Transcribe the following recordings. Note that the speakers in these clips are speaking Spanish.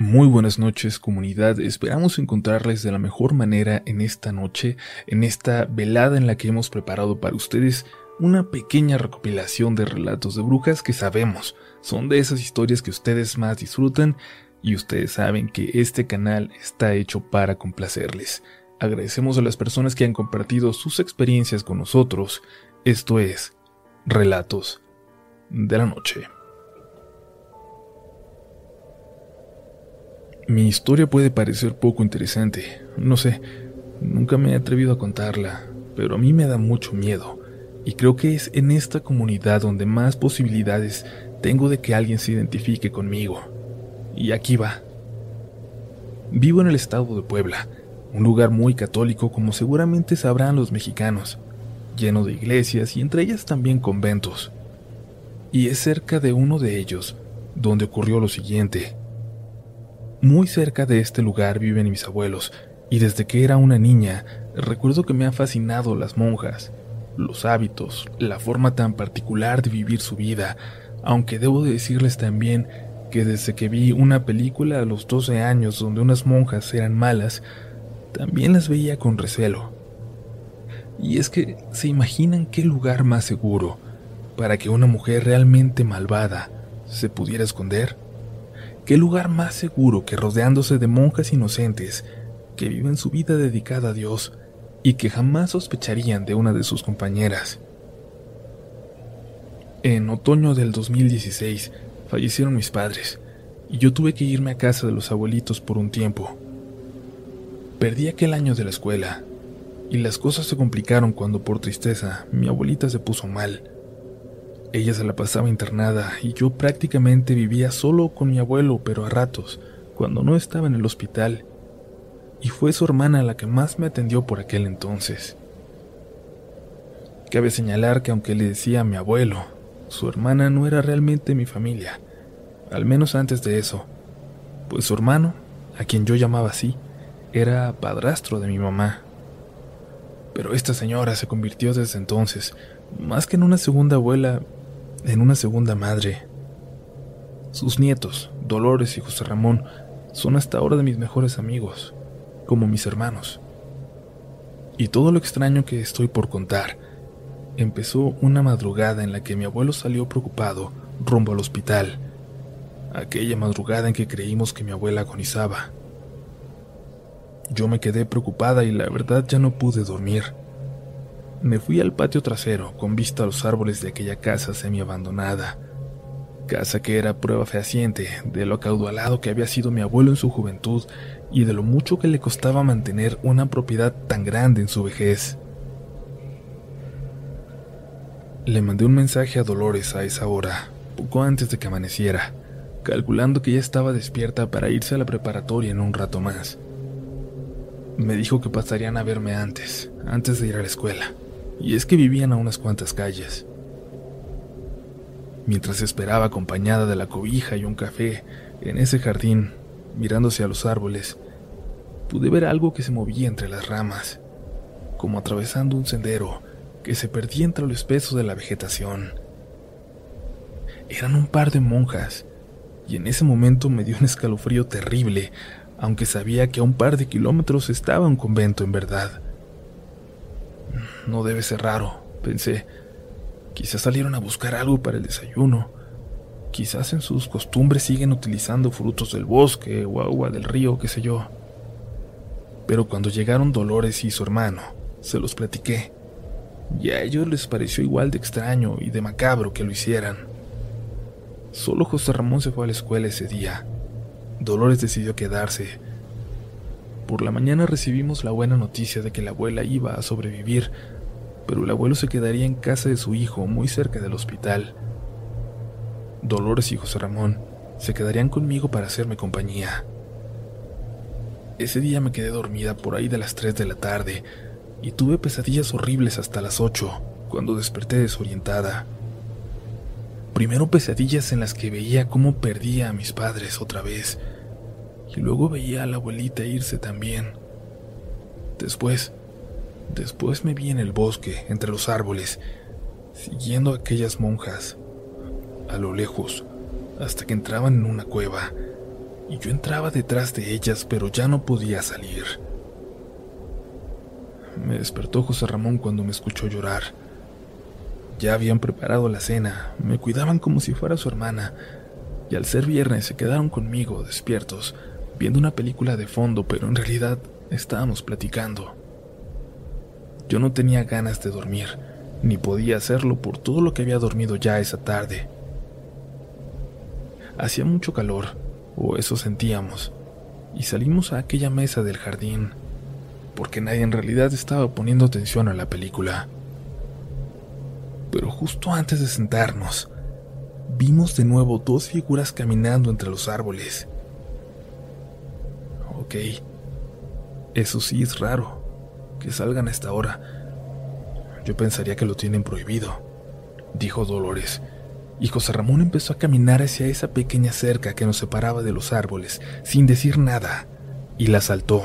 Muy buenas noches comunidad, esperamos encontrarles de la mejor manera en esta noche, en esta velada en la que hemos preparado para ustedes una pequeña recopilación de relatos de brujas que sabemos son de esas historias que ustedes más disfrutan y ustedes saben que este canal está hecho para complacerles. Agradecemos a las personas que han compartido sus experiencias con nosotros, esto es Relatos de la Noche. Mi historia puede parecer poco interesante, no sé, nunca me he atrevido a contarla, pero a mí me da mucho miedo, y creo que es en esta comunidad donde más posibilidades tengo de que alguien se identifique conmigo. Y aquí va. Vivo en el estado de Puebla, un lugar muy católico como seguramente sabrán los mexicanos, lleno de iglesias y entre ellas también conventos. Y es cerca de uno de ellos donde ocurrió lo siguiente. Muy cerca de este lugar viven mis abuelos, y desde que era una niña recuerdo que me han fascinado las monjas, los hábitos, la forma tan particular de vivir su vida, aunque debo decirles también que desde que vi una película a los 12 años donde unas monjas eran malas, también las veía con recelo. Y es que se imaginan qué lugar más seguro para que una mujer realmente malvada se pudiera esconder. ¿Qué lugar más seguro que rodeándose de monjas inocentes que viven su vida dedicada a Dios y que jamás sospecharían de una de sus compañeras? En otoño del 2016 fallecieron mis padres y yo tuve que irme a casa de los abuelitos por un tiempo. Perdí aquel año de la escuela y las cosas se complicaron cuando por tristeza mi abuelita se puso mal ella se la pasaba internada y yo prácticamente vivía solo con mi abuelo, pero a ratos, cuando no estaba en el hospital. Y fue su hermana la que más me atendió por aquel entonces. Cabe señalar que aunque le decía a mi abuelo, su hermana no era realmente mi familia, al menos antes de eso, pues su hermano, a quien yo llamaba así, era padrastro de mi mamá. Pero esta señora se convirtió desde entonces, más que en una segunda abuela, en una segunda madre. Sus nietos, Dolores y José Ramón, son hasta ahora de mis mejores amigos, como mis hermanos. Y todo lo extraño que estoy por contar empezó una madrugada en la que mi abuelo salió preocupado rumbo al hospital, aquella madrugada en que creímos que mi abuela agonizaba. Yo me quedé preocupada y la verdad ya no pude dormir. Me fui al patio trasero con vista a los árboles de aquella casa semi-abandonada. Casa que era prueba fehaciente de lo acaudalado que había sido mi abuelo en su juventud y de lo mucho que le costaba mantener una propiedad tan grande en su vejez. Le mandé un mensaje a Dolores a esa hora, poco antes de que amaneciera, calculando que ya estaba despierta para irse a la preparatoria en un rato más. Me dijo que pasarían a verme antes, antes de ir a la escuela y es que vivían a unas cuantas calles. Mientras esperaba acompañada de la cobija y un café en ese jardín, mirándose a los árboles, pude ver algo que se movía entre las ramas, como atravesando un sendero que se perdía entre lo espeso de la vegetación. Eran un par de monjas, y en ese momento me dio un escalofrío terrible, aunque sabía que a un par de kilómetros estaba un convento en verdad. No debe ser raro, pensé. Quizás salieron a buscar algo para el desayuno. Quizás en sus costumbres siguen utilizando frutos del bosque o agua del río, qué sé yo. Pero cuando llegaron Dolores y su hermano, se los platiqué. Y a ellos les pareció igual de extraño y de macabro que lo hicieran. Solo José Ramón se fue a la escuela ese día. Dolores decidió quedarse por la mañana recibimos la buena noticia de que la abuela iba a sobrevivir, pero el abuelo se quedaría en casa de su hijo muy cerca del hospital. Dolores y José Ramón se quedarían conmigo para hacerme compañía. Ese día me quedé dormida por ahí de las 3 de la tarde y tuve pesadillas horribles hasta las 8, cuando desperté desorientada. Primero pesadillas en las que veía cómo perdía a mis padres otra vez, y luego veía a la abuelita irse también. Después, después me vi en el bosque, entre los árboles, siguiendo a aquellas monjas, a lo lejos, hasta que entraban en una cueva, y yo entraba detrás de ellas, pero ya no podía salir. Me despertó José Ramón cuando me escuchó llorar. Ya habían preparado la cena, me cuidaban como si fuera su hermana, y al ser viernes se quedaron conmigo, despiertos, viendo una película de fondo, pero en realidad estábamos platicando. Yo no tenía ganas de dormir, ni podía hacerlo por todo lo que había dormido ya esa tarde. Hacía mucho calor, o eso sentíamos, y salimos a aquella mesa del jardín, porque nadie en realidad estaba poniendo atención a la película. Pero justo antes de sentarnos, vimos de nuevo dos figuras caminando entre los árboles. Ok, eso sí es raro, que salgan a esta hora. Yo pensaría que lo tienen prohibido, dijo Dolores, y José Ramón empezó a caminar hacia esa pequeña cerca que nos separaba de los árboles, sin decir nada, y la saltó.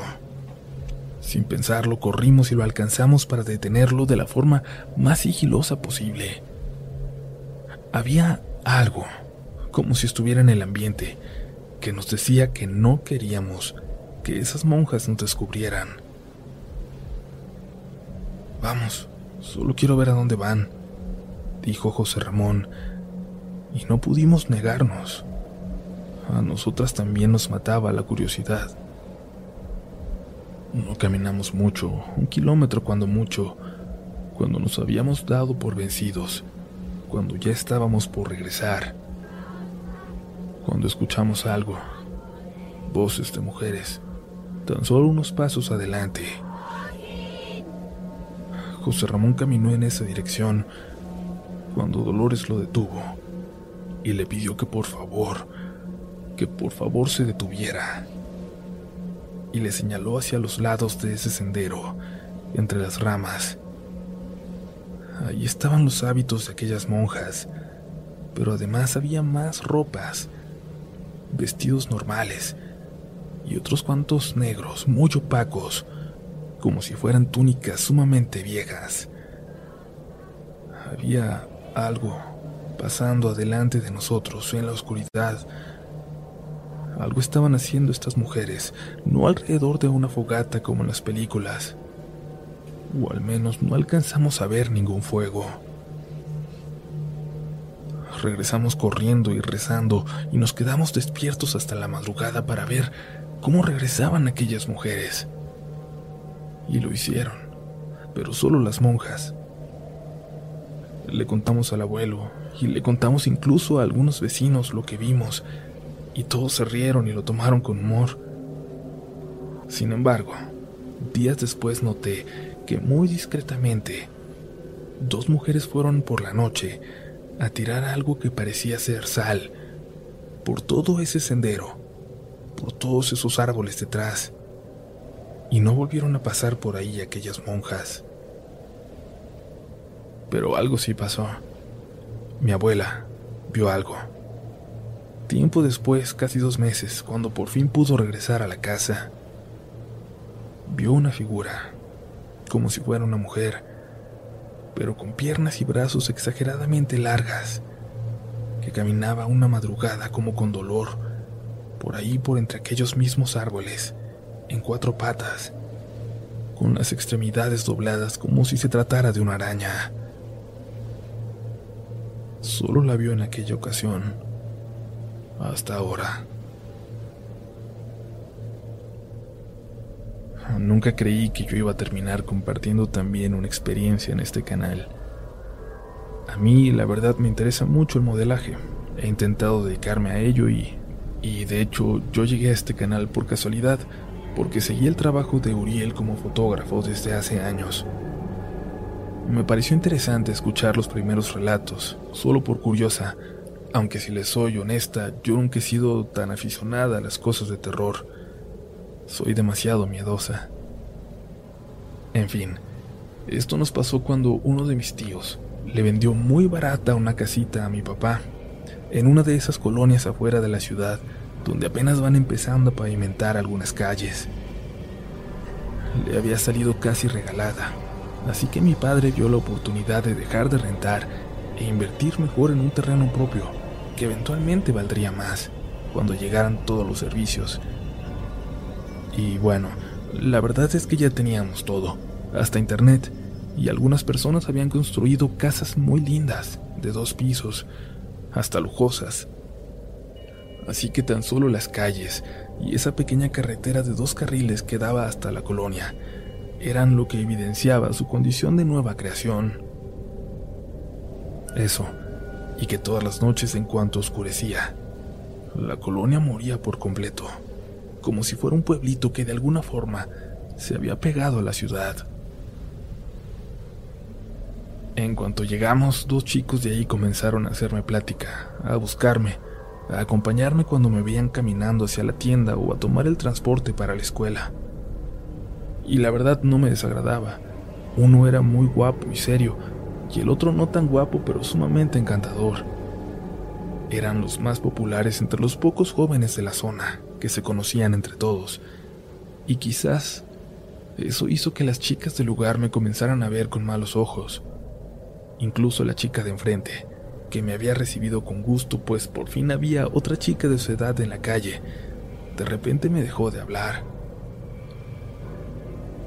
Sin pensarlo, corrimos y lo alcanzamos para detenerlo de la forma más sigilosa posible. Había algo, como si estuviera en el ambiente, que nos decía que no queríamos que esas monjas nos descubrieran. Vamos, solo quiero ver a dónde van, dijo José Ramón, y no pudimos negarnos. A nosotras también nos mataba la curiosidad. No caminamos mucho, un kilómetro cuando mucho, cuando nos habíamos dado por vencidos, cuando ya estábamos por regresar, cuando escuchamos algo, voces de mujeres, tan solo unos pasos adelante. José Ramón caminó en esa dirección cuando Dolores lo detuvo y le pidió que por favor, que por favor se detuviera. Y le señaló hacia los lados de ese sendero, entre las ramas. Ahí estaban los hábitos de aquellas monjas, pero además había más ropas, vestidos normales y otros cuantos negros muy opacos, como si fueran túnicas sumamente viejas. Había algo pasando adelante de nosotros en la oscuridad. Algo estaban haciendo estas mujeres, no alrededor de una fogata como en las películas. O al menos no alcanzamos a ver ningún fuego. Regresamos corriendo y rezando y nos quedamos despiertos hasta la madrugada para ver cómo regresaban aquellas mujeres. Y lo hicieron, pero solo las monjas. Le contamos al abuelo y le contamos incluso a algunos vecinos lo que vimos, y todos se rieron y lo tomaron con humor. Sin embargo, días después noté que muy discretamente dos mujeres fueron por la noche a tirar algo que parecía ser sal por todo ese sendero, por todos esos árboles detrás, y no volvieron a pasar por ahí aquellas monjas. Pero algo sí pasó. Mi abuela vio algo. Tiempo después, casi dos meses, cuando por fin pudo regresar a la casa, vio una figura, como si fuera una mujer, pero con piernas y brazos exageradamente largas, que caminaba una madrugada como con dolor, por ahí por entre aquellos mismos árboles, en cuatro patas, con las extremidades dobladas como si se tratara de una araña. Solo la vio en aquella ocasión. Hasta ahora. Nunca creí que yo iba a terminar compartiendo también una experiencia en este canal. A mí, la verdad, me interesa mucho el modelaje. He intentado dedicarme a ello y, y de hecho yo llegué a este canal por casualidad, porque seguí el trabajo de Uriel como fotógrafo desde hace años. Me pareció interesante escuchar los primeros relatos, solo por curiosa, aunque si les soy honesta, yo nunca he sido tan aficionada a las cosas de terror. Soy demasiado miedosa. En fin, esto nos pasó cuando uno de mis tíos le vendió muy barata una casita a mi papá, en una de esas colonias afuera de la ciudad, donde apenas van empezando a pavimentar algunas calles. Le había salido casi regalada, Así que mi padre vio la oportunidad de dejar de rentar e invertir mejor en un terreno propio, que eventualmente valdría más. cuando llegaran todos los servicios. Y bueno, la verdad es que ya teníamos todo, hasta internet, y algunas personas habían construido casas muy lindas, de dos pisos, hasta lujosas. Así que tan solo las calles y esa pequeña carretera de dos carriles que daba hasta la colonia eran lo que evidenciaba su condición de nueva creación. Eso, y que todas las noches en cuanto oscurecía, la colonia moría por completo, como si fuera un pueblito que de alguna forma se había pegado a la ciudad. En cuanto llegamos, dos chicos de ahí comenzaron a hacerme plática, a buscarme, a acompañarme cuando me veían caminando hacia la tienda o a tomar el transporte para la escuela. Y la verdad no me desagradaba. Uno era muy guapo y serio, y el otro no tan guapo pero sumamente encantador. Eran los más populares entre los pocos jóvenes de la zona, que se conocían entre todos, y quizás eso hizo que las chicas del lugar me comenzaran a ver con malos ojos. Incluso la chica de enfrente, que me había recibido con gusto, pues por fin había otra chica de su edad en la calle, de repente me dejó de hablar.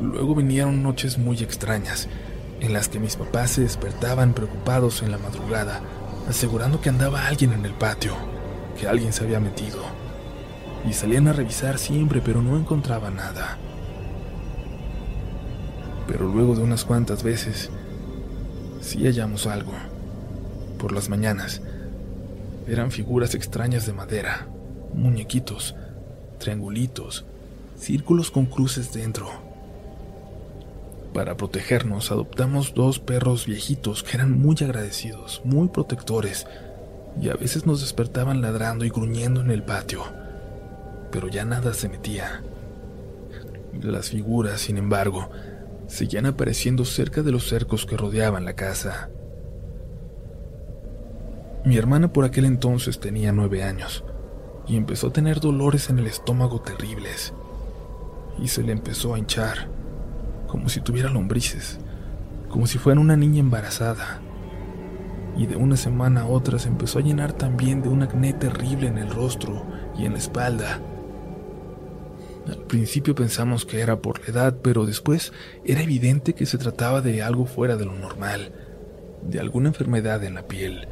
Luego vinieron noches muy extrañas, en las que mis papás se despertaban preocupados en la madrugada, asegurando que andaba alguien en el patio, que alguien se había metido. Y salían a revisar siempre, pero no encontraban nada. Pero luego de unas cuantas veces, sí hallamos algo. Por las mañanas, eran figuras extrañas de madera, muñequitos, triangulitos, círculos con cruces dentro para protegernos adoptamos dos perros viejitos que eran muy agradecidos, muy protectores, y a veces nos despertaban ladrando y gruñendo en el patio, pero ya nada se metía. Las figuras, sin embargo, seguían apareciendo cerca de los cercos que rodeaban la casa. Mi hermana por aquel entonces tenía nueve años y empezó a tener dolores en el estómago terribles y se le empezó a hinchar como si tuviera lombrices, como si fuera una niña embarazada. Y de una semana a otra se empezó a llenar también de un acné terrible en el rostro y en la espalda. Al principio pensamos que era por la edad, pero después era evidente que se trataba de algo fuera de lo normal, de alguna enfermedad en la piel.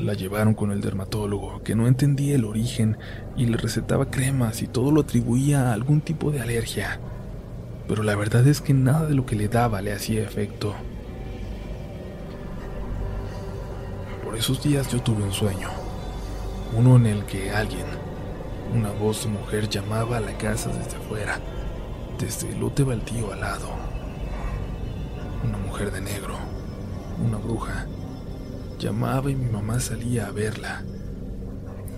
La llevaron con el dermatólogo, que no entendía el origen y le recetaba cremas y todo lo atribuía a algún tipo de alergia pero la verdad es que nada de lo que le daba le hacía efecto. Por esos días yo tuve un sueño, uno en el que alguien, una voz de mujer llamaba a la casa desde afuera, desde el lote baldío al lado. Una mujer de negro, una bruja, llamaba y mi mamá salía a verla.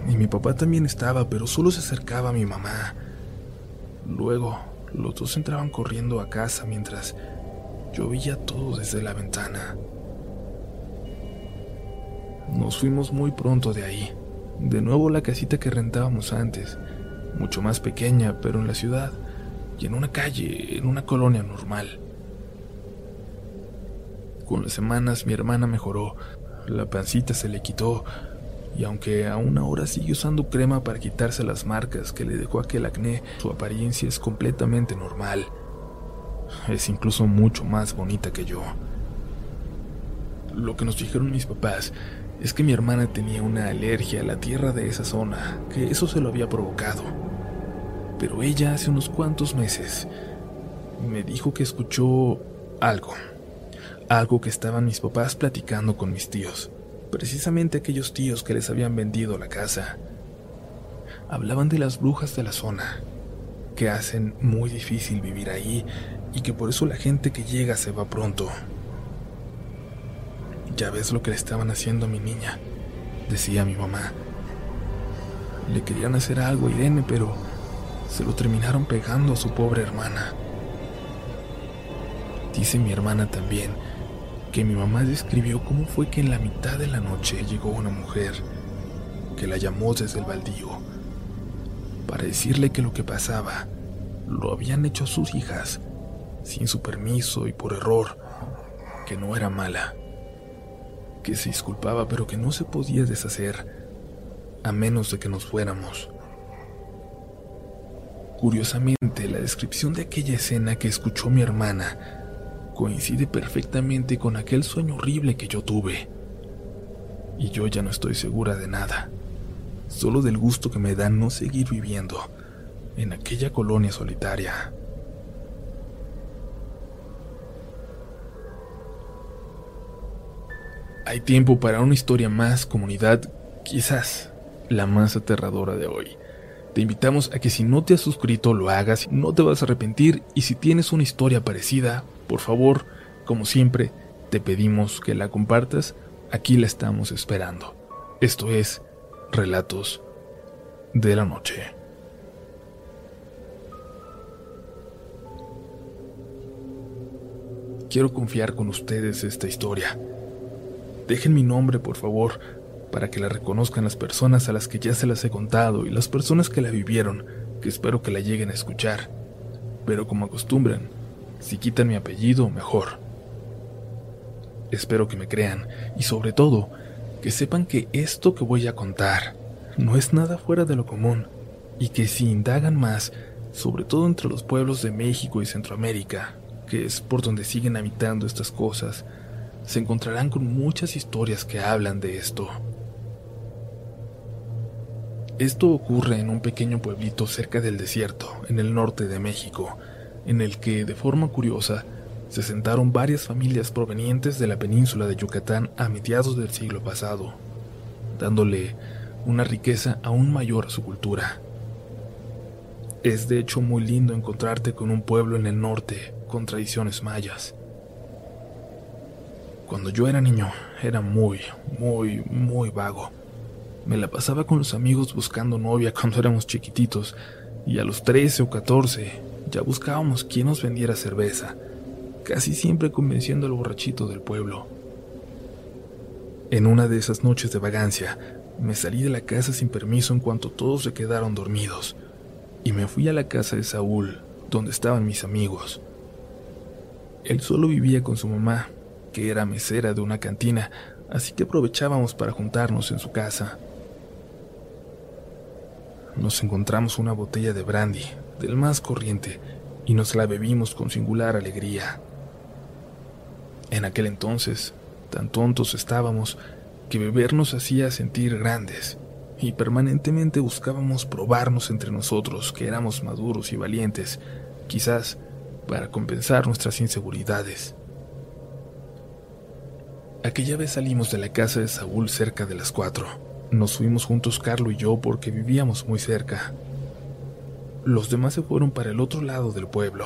Y mi papá también estaba, pero solo se acercaba a mi mamá. Luego los dos entraban corriendo a casa mientras yo veía todo desde la ventana. Nos fuimos muy pronto de ahí. De nuevo la casita que rentábamos antes, mucho más pequeña, pero en la ciudad, y en una calle, en una colonia normal. Con las semanas mi hermana mejoró, la pancita se le quitó, y aunque aún ahora sigue usando crema para quitarse las marcas que le dejó aquel acné, su apariencia es completamente normal. Es incluso mucho más bonita que yo. Lo que nos dijeron mis papás es que mi hermana tenía una alergia a la tierra de esa zona, que eso se lo había provocado. Pero ella hace unos cuantos meses me dijo que escuchó algo, algo que estaban mis papás platicando con mis tíos precisamente aquellos tíos que les habían vendido la casa. Hablaban de las brujas de la zona, que hacen muy difícil vivir ahí y que por eso la gente que llega se va pronto. Ya ves lo que le estaban haciendo a mi niña, decía mi mamá. Le querían hacer algo a Irene, pero se lo terminaron pegando a su pobre hermana. Dice mi hermana también que mi mamá describió cómo fue que en la mitad de la noche llegó una mujer que la llamó desde el baldío para decirle que lo que pasaba lo habían hecho sus hijas sin su permiso y por error, que no era mala, que se disculpaba pero que no se podía deshacer, a menos de que nos fuéramos. Curiosamente, la descripción de aquella escena que escuchó mi hermana coincide perfectamente con aquel sueño horrible que yo tuve. Y yo ya no estoy segura de nada, solo del gusto que me da no seguir viviendo en aquella colonia solitaria. Hay tiempo para una historia más, comunidad, quizás la más aterradora de hoy. Te invitamos a que si no te has suscrito lo hagas, no te vas a arrepentir y si tienes una historia parecida, por favor, como siempre, te pedimos que la compartas, aquí la estamos esperando. Esto es Relatos de la Noche. Quiero confiar con ustedes esta historia. Dejen mi nombre, por favor, para que la reconozcan las personas a las que ya se las he contado y las personas que la vivieron, que espero que la lleguen a escuchar. Pero como acostumbran, si quitan mi apellido, mejor. Espero que me crean y sobre todo, que sepan que esto que voy a contar no es nada fuera de lo común y que si indagan más, sobre todo entre los pueblos de México y Centroamérica, que es por donde siguen habitando estas cosas, se encontrarán con muchas historias que hablan de esto. Esto ocurre en un pequeño pueblito cerca del desierto, en el norte de México, en el que, de forma curiosa, se sentaron varias familias provenientes de la península de Yucatán a mediados del siglo pasado, dándole una riqueza aún mayor a su cultura. Es de hecho muy lindo encontrarte con un pueblo en el norte con tradiciones mayas. Cuando yo era niño, era muy, muy, muy vago. Me la pasaba con los amigos buscando novia cuando éramos chiquititos, y a los 13 o 14 ya buscábamos quién nos vendiera cerveza, casi siempre convenciendo al borrachito del pueblo. En una de esas noches de vagancia, me salí de la casa sin permiso en cuanto todos se quedaron dormidos, y me fui a la casa de Saúl, donde estaban mis amigos. Él solo vivía con su mamá, que era mesera de una cantina, así que aprovechábamos para juntarnos en su casa. Nos encontramos una botella de brandy, del más corriente, y nos la bebimos con singular alegría. En aquel entonces, tan tontos estábamos que beber nos hacía sentir grandes, y permanentemente buscábamos probarnos entre nosotros que éramos maduros y valientes, quizás para compensar nuestras inseguridades. Aquella vez salimos de la casa de Saúl cerca de las cuatro. Nos fuimos juntos Carlo y yo porque vivíamos muy cerca. Los demás se fueron para el otro lado del pueblo.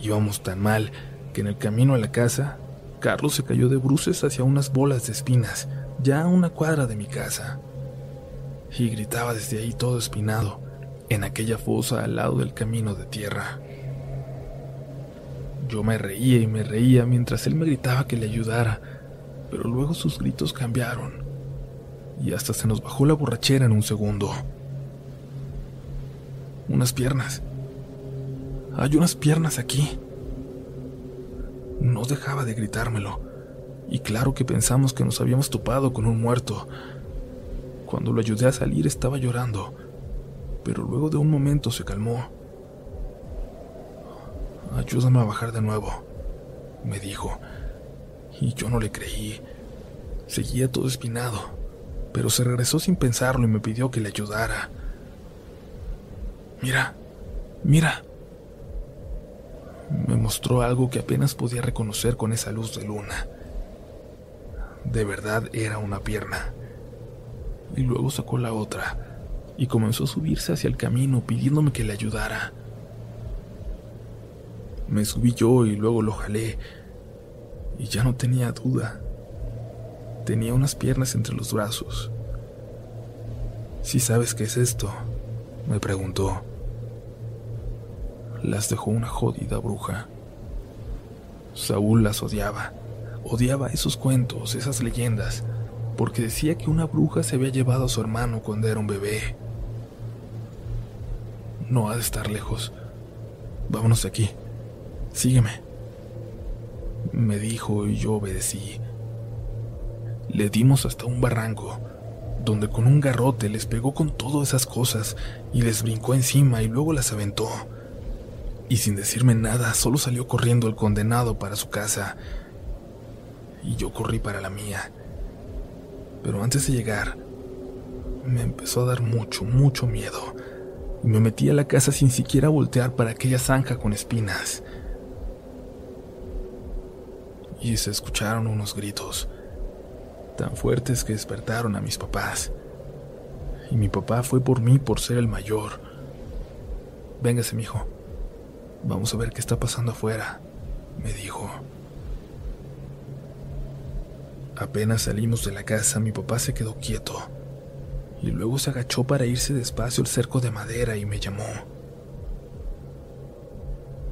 Íbamos tan mal que en el camino a la casa, Carlos se cayó de bruces hacia unas bolas de espinas, ya a una cuadra de mi casa. Y gritaba desde ahí todo espinado, en aquella fosa al lado del camino de tierra. Yo me reía y me reía mientras él me gritaba que le ayudara, pero luego sus gritos cambiaron y hasta se nos bajó la borrachera en un segundo. Unas piernas. Hay unas piernas aquí. No dejaba de gritármelo, y claro que pensamos que nos habíamos topado con un muerto. Cuando lo ayudé a salir estaba llorando, pero luego de un momento se calmó. Ayúdame a bajar de nuevo, me dijo, y yo no le creí. Seguía todo espinado, pero se regresó sin pensarlo y me pidió que le ayudara. Mira, mira. Me mostró algo que apenas podía reconocer con esa luz de luna. De verdad era una pierna. Y luego sacó la otra y comenzó a subirse hacia el camino pidiéndome que le ayudara. Me subí yo y luego lo jalé y ya no tenía duda. Tenía unas piernas entre los brazos. Si sabes qué es esto, me preguntó. Las dejó una jodida bruja. Saúl las odiaba. Odiaba esos cuentos, esas leyendas, porque decía que una bruja se había llevado a su hermano cuando era un bebé. No ha de estar lejos. Vámonos de aquí. Sígueme. Me dijo y yo obedecí. Le dimos hasta un barranco, donde con un garrote les pegó con todas esas cosas y les brincó encima y luego las aventó. Y sin decirme nada, solo salió corriendo el condenado para su casa. Y yo corrí para la mía. Pero antes de llegar, me empezó a dar mucho, mucho miedo. Y me metí a la casa sin siquiera voltear para aquella zanja con espinas. Y se escucharon unos gritos, tan fuertes que despertaron a mis papás. Y mi papá fue por mí por ser el mayor. Véngase, mijo. Vamos a ver qué está pasando afuera, me dijo. Apenas salimos de la casa, mi papá se quedó quieto y luego se agachó para irse despacio al cerco de madera y me llamó.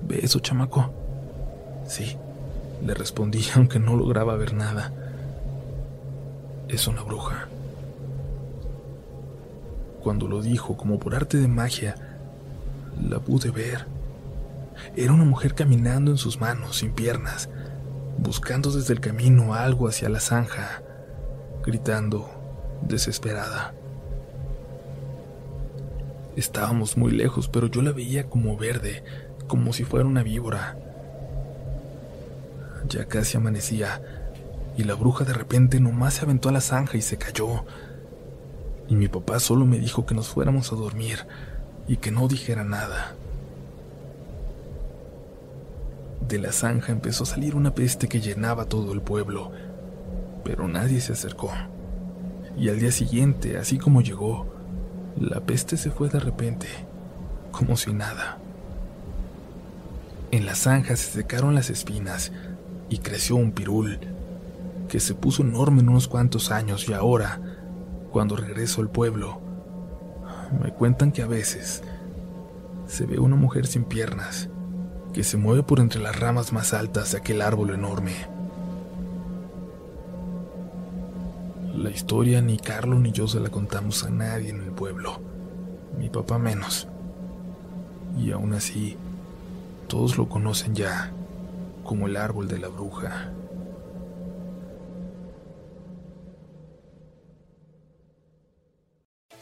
¿Ve eso, chamaco? Sí, le respondí aunque no lograba ver nada. Es una bruja. Cuando lo dijo, como por arte de magia, la pude ver. Era una mujer caminando en sus manos, sin piernas, buscando desde el camino algo hacia la zanja, gritando, desesperada. Estábamos muy lejos, pero yo la veía como verde, como si fuera una víbora. Ya casi amanecía, y la bruja de repente nomás se aventó a la zanja y se cayó. Y mi papá solo me dijo que nos fuéramos a dormir y que no dijera nada. De la zanja empezó a salir una peste que llenaba todo el pueblo, pero nadie se acercó. Y al día siguiente, así como llegó, la peste se fue de repente, como si nada. En la zanja se secaron las espinas y creció un pirul, que se puso enorme en unos cuantos años y ahora, cuando regreso al pueblo, me cuentan que a veces se ve una mujer sin piernas que se mueve por entre las ramas más altas de aquel árbol enorme. La historia ni Carlos ni yo se la contamos a nadie en el pueblo, mi papá menos. Y aún así, todos lo conocen ya como el árbol de la bruja.